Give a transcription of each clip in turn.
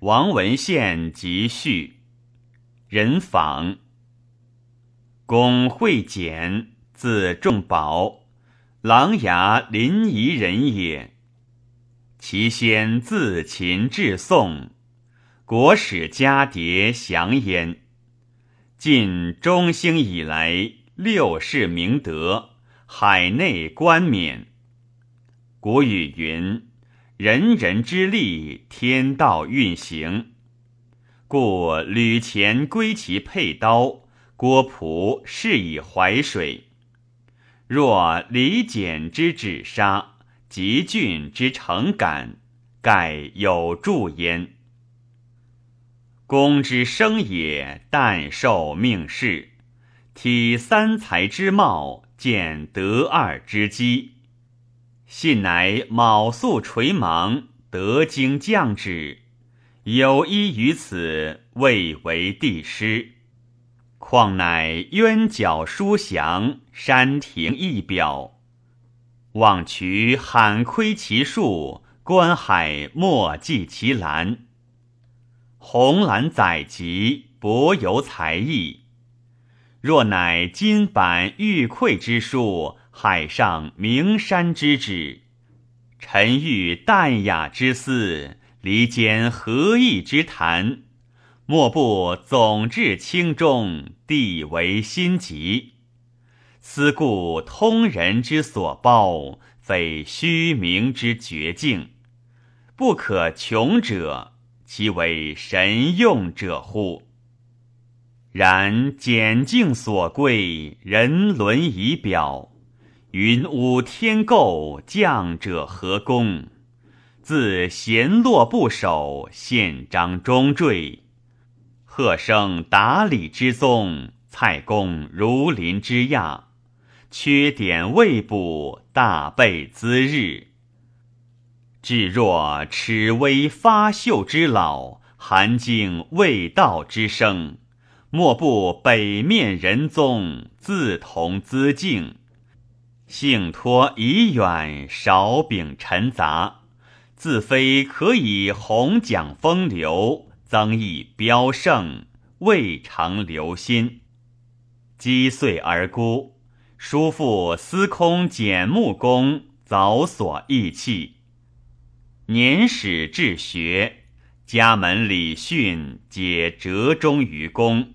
王文献集序，人访。公会简，字仲宝，琅琊临沂人也。其先自秦至宋，国史家牒祥焉。晋中兴以来，六世明德，海内冠冕。古语云。人人之力，天道运行。故吕虔归其佩刀，郭璞是以淮水。若李简之止杀，吉俊之成感，盖有助焉。公之生也，但受命世，体三才之貌，见得二之机。信乃卯宿垂芒，得经降旨，有依于此，未为帝师。况乃渊角书详，山亭一表。望渠罕窥其数，观海莫计其蓝。红蓝载籍，博有才艺。若乃金版玉匮之术。海上名山之旨，沉郁淡雅之思，离间和义之谈，莫不总至清中，地为心急。思故通人之所报，非虚名之绝境，不可穷者，其为神用者乎？然简境所贵，人伦仪表。云武天构，将者何功？自贤落不守，宪章中坠。贺生达理之宗，蔡公如林之亚。缺点未补，大备资日。至若齿微发秀之老，寒经未道之生，莫不北面人宗，自同资敬。幸托已远，少禀陈杂，自非可以弘讲风流，增益标胜，未尝留心。积岁而孤，叔父司空简木公早所义弃。年始治学，家门礼训皆折中于公。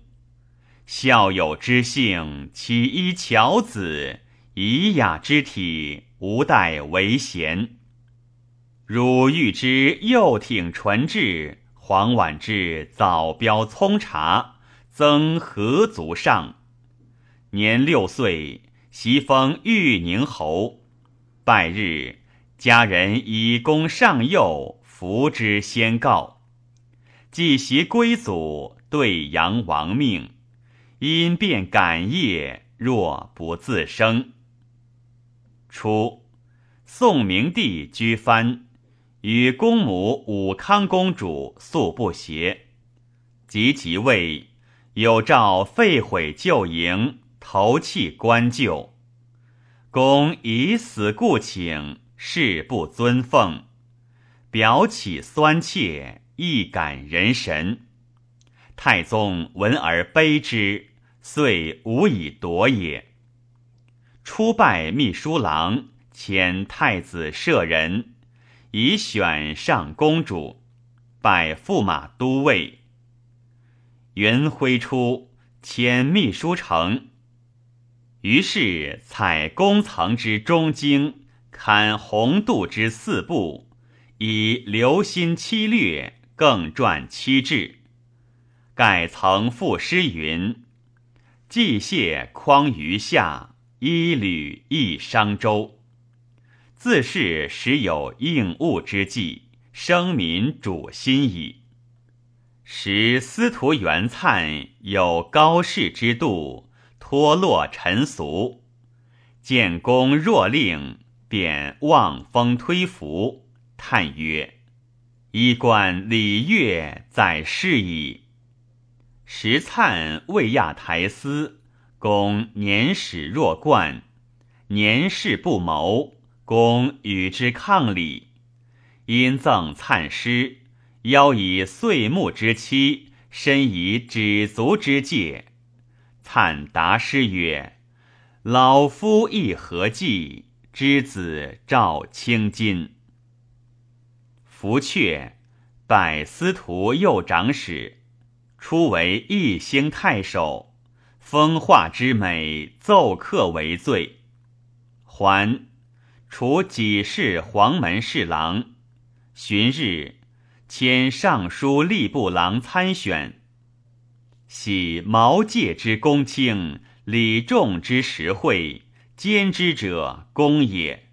孝友之性，岂依巧子？以雅之体，无待为贤。汝欲之幼挺纯质，黄婉之早标葱茶，增何足上？年六岁，袭封玉宁侯。拜日，家人以功上幼，服之先告。既袭归祖，对阳亡命，因变感业，若不自生。初，宋明帝居藩，与公母武康公主素不协。及即位，有诏废毁旧营，投弃官旧。公以死故请，誓不尊奉，表起酸切，亦感人神。太宗闻而悲之，遂无以夺也。初拜秘书郎，遣太子舍人，以选上公主，拜驸马都尉。元徽初，迁秘书丞。于是采公藏之中经，刊洪度之四部，以留心七略，更撰七志。盖曾赋诗云：“既谢匡于下。”一履一商周，自是时有应物之际，生民主心矣。时司徒元粲有高士之度，脱落尘俗，见公若令，便望风推服，叹曰：“衣冠礼乐在世矣。”时粲未亚台司。公年始若冠，年事不谋，公与之抗礼，因赠灿诗，邀以岁暮之期，身以止足之戒。灿答诗曰：“老夫亦何计？之子赵青金。”福阙，拜司徒右长史，初为义兴太守，风化之美，奏客为最。还，除己事黄门侍郎。旬日，迁尚书吏部郎参选。喜毛玠之公卿，礼重之实惠，兼之者公也。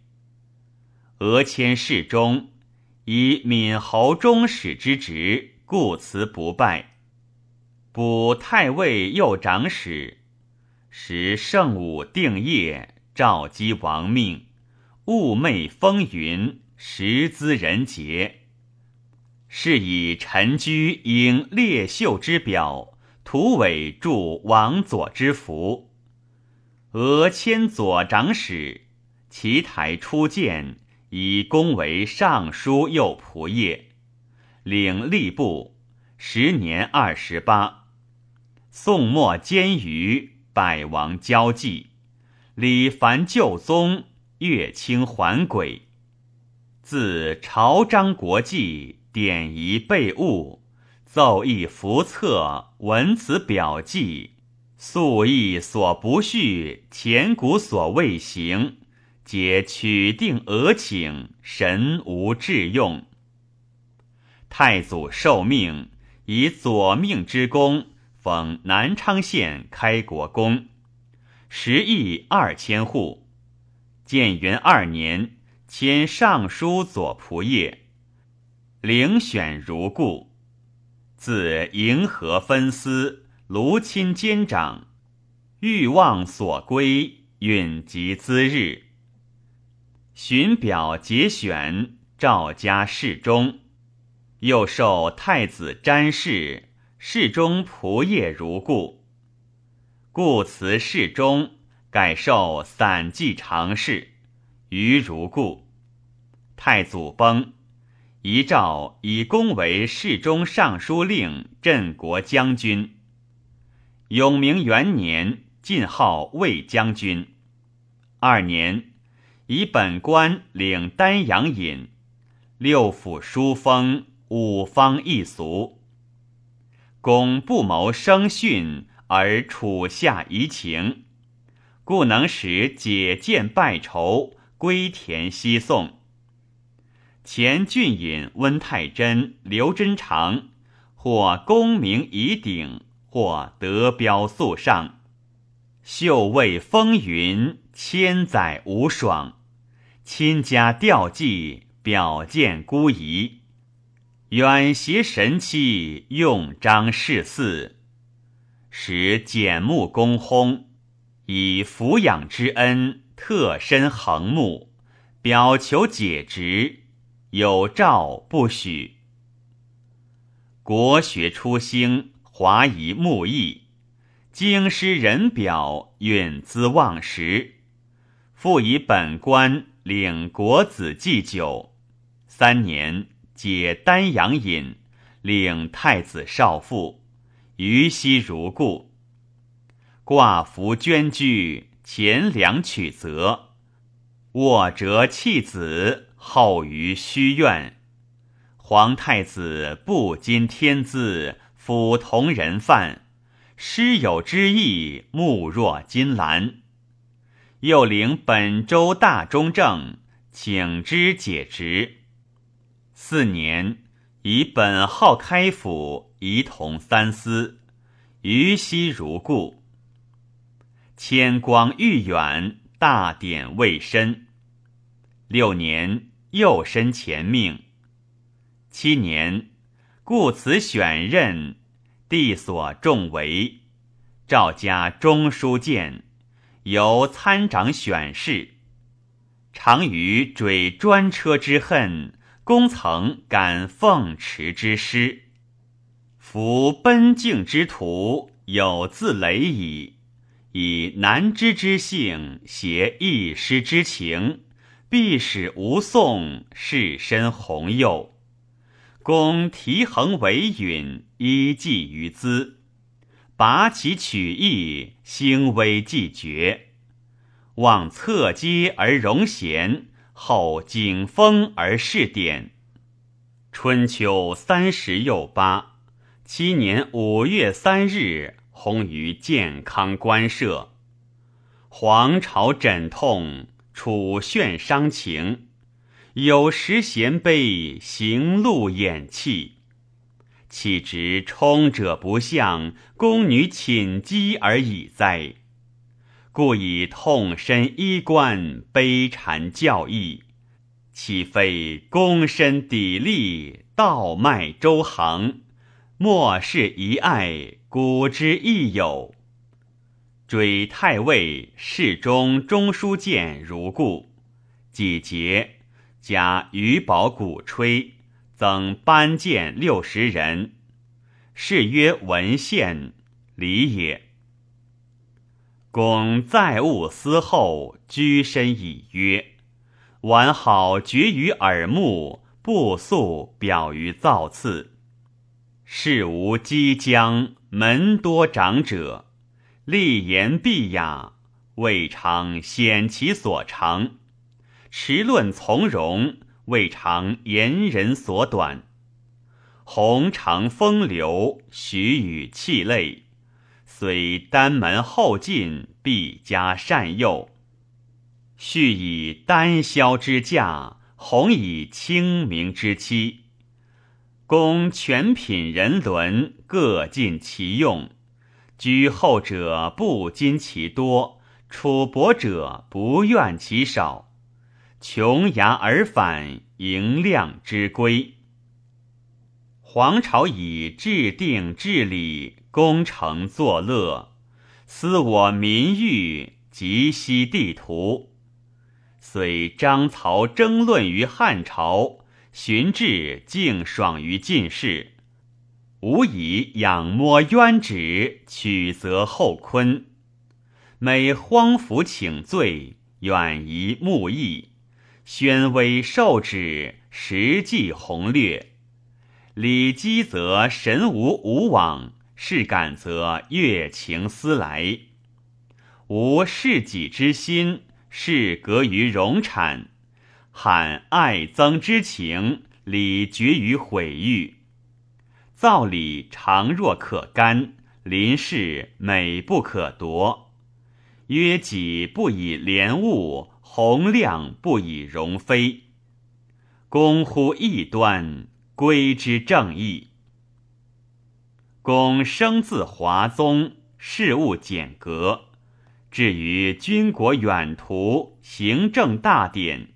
俄迁侍中。以闽侯中使之职，故辞不拜。补太尉右长史，时圣武定业，召姬亡命，寤寐风云，时资人杰。是以陈居应列秀之表，图伟著王佐之福。俄迁左长史，其台初见。以功为尚书右仆射，领吏部，时年二十八。宋末监于百王交际，李凡旧宗，乐清还轨。自朝章国际，典仪备物，奏议符册，文辞表记，素意所不叙，前古所未行。皆取定俄请，神无致用。太祖受命，以左命之功，封南昌县开国公，十亿二千户。建元二年，迁尚书左仆射，遴选如故。自迎合分司，卢钦监长，欲望所归，允及资日。寻表节选，赵家侍中，又授太子詹事，侍中仆业如故。故辞侍中，改授散骑常侍，余如故。太祖崩，遗诏以功为侍中、尚书令、镇国将军。永明元年，晋号魏将军。二年。以本官领丹阳尹，六府书封，五方一俗。公不谋生训，而处下怡情，故能使解剑拜仇，归田西送。前郡尹温太真、刘真长，或功名以鼎，或德标素上，秀位风云，千载无爽。亲家吊祭，表见孤仪；远携神妻，用章事祀，使简木公薨，以抚养之恩，特身横木，表求解职，有诏不许。国学初兴，华夷慕义，经师人表，允资忘食，复以本官。领国子祭酒，三年解丹阳尹，领太子少傅，于西如故。挂服捐居，钱粮取责，卧折弃子，后于虚苑。皇太子不今天资，辅同人犯，师友之意，目若金兰。又领本州大中正，请之解职。四年，以本号开府，仪同三司，于西如故。迁光裕远，大典未深。六年，又申前命。七年，故此选任，帝所重为，赵家中书监。由参掌选事，常于追专车之恨，公曾感奉持之师。夫奔境之徒，有自累矣。以难知之性，携一师之情，必使吴宋士身弘佑。公提衡为允，依计于兹，拔其取义，兴威既绝。望侧击而容贤，后景风而事典。春秋三十又八，七年五月三日，薨于健康官舍。黄巢枕痛，楚炫伤情。有时衔悲，行路掩泣。岂知冲者不向，宫女寝饥而已哉？故以痛身衣冠，悲缠教义。岂非躬身砥砺，道脉周行？莫是一爱，古之亦有。追太尉、侍中、中书监如故。几节，加余宝鼓吹，增班谏六十人。是曰文献，礼也。公再务思后，居身以曰。完好绝于耳目，不速表于造次。事无激将，门多长者，立言必雅，未尝显其所长；持论从容，未尝言人所短。鸿长风流，许与气类，虽丹门后进，必加善诱。续以丹霄之驾，弘以清明之期。公全品人伦，各尽其用。居后者不矜其多，处薄者不怨其少。穷涯而返，盈量之归。皇朝以制定治理，功成作乐，思我民欲，及悉地图。虽张曹争论于汉朝，荀志竟爽于进士，吾以仰摸渊旨，取则后坤。每荒服请罪，远移目意，宣威受旨，实际宏略。礼积则神无无往，事感则悦情思来，无事己之心。事隔于荣产，罕爱憎之情，礼绝于毁誉。造礼常若可干，临事美不可夺。曰己不以廉物，宏亮不以容非。公乎异端，归之正义。公生自华宗，事务简格。至于军国远图、行政大典，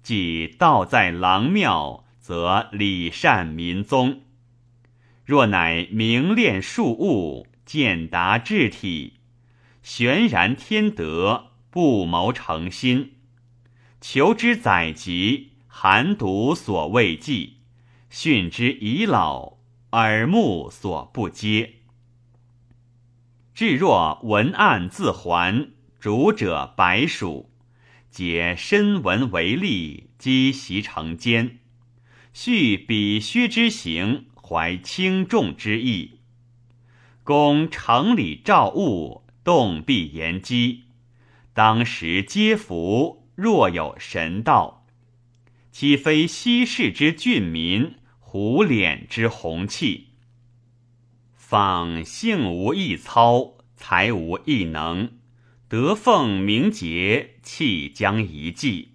即道在郎庙，则礼善民宗；若乃明练庶务，见达治体，玄然天德，不谋诚心，求之载籍，寒读所未记，训之已老，耳目所不接。至若文案自还，主者白鼠，解身文为例，积习成坚。续比虚之行，怀轻重之意。公城里照物，动必言机。当时皆服，若有神道，岂非西世之俊民，虎脸之红气？仿性无一操，才无一能，德奉名节，气将一迹。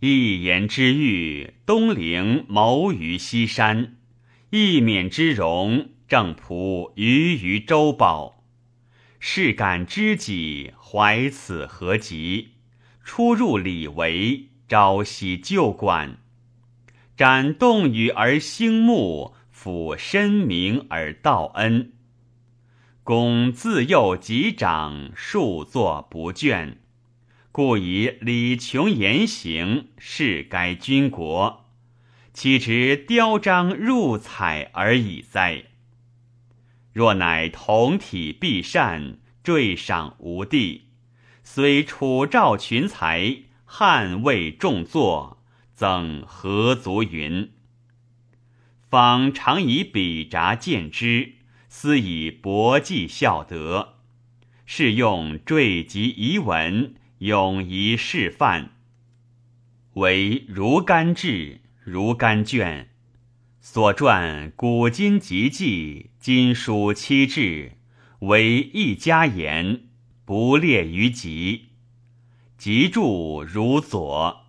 一言之欲，东陵谋于西山；一冕之容，正仆于于周堡。是感知己，怀此何及？出入礼为，朝夕旧馆。感动羽而兴慕。抚深明而道恩，公自幼及长，数作不倦，故以礼穷言行，是该军国，岂直雕章入彩而已哉？若乃同体必善，坠赏无地，虽楚赵群才，汉魏重作，曾何足云？方常以笔札见之，思以博记孝德。是用缀集遗文，永遗示范。为如干志、如干卷，所传古今集记、今书七志，为一家言，不列于集。集注如左。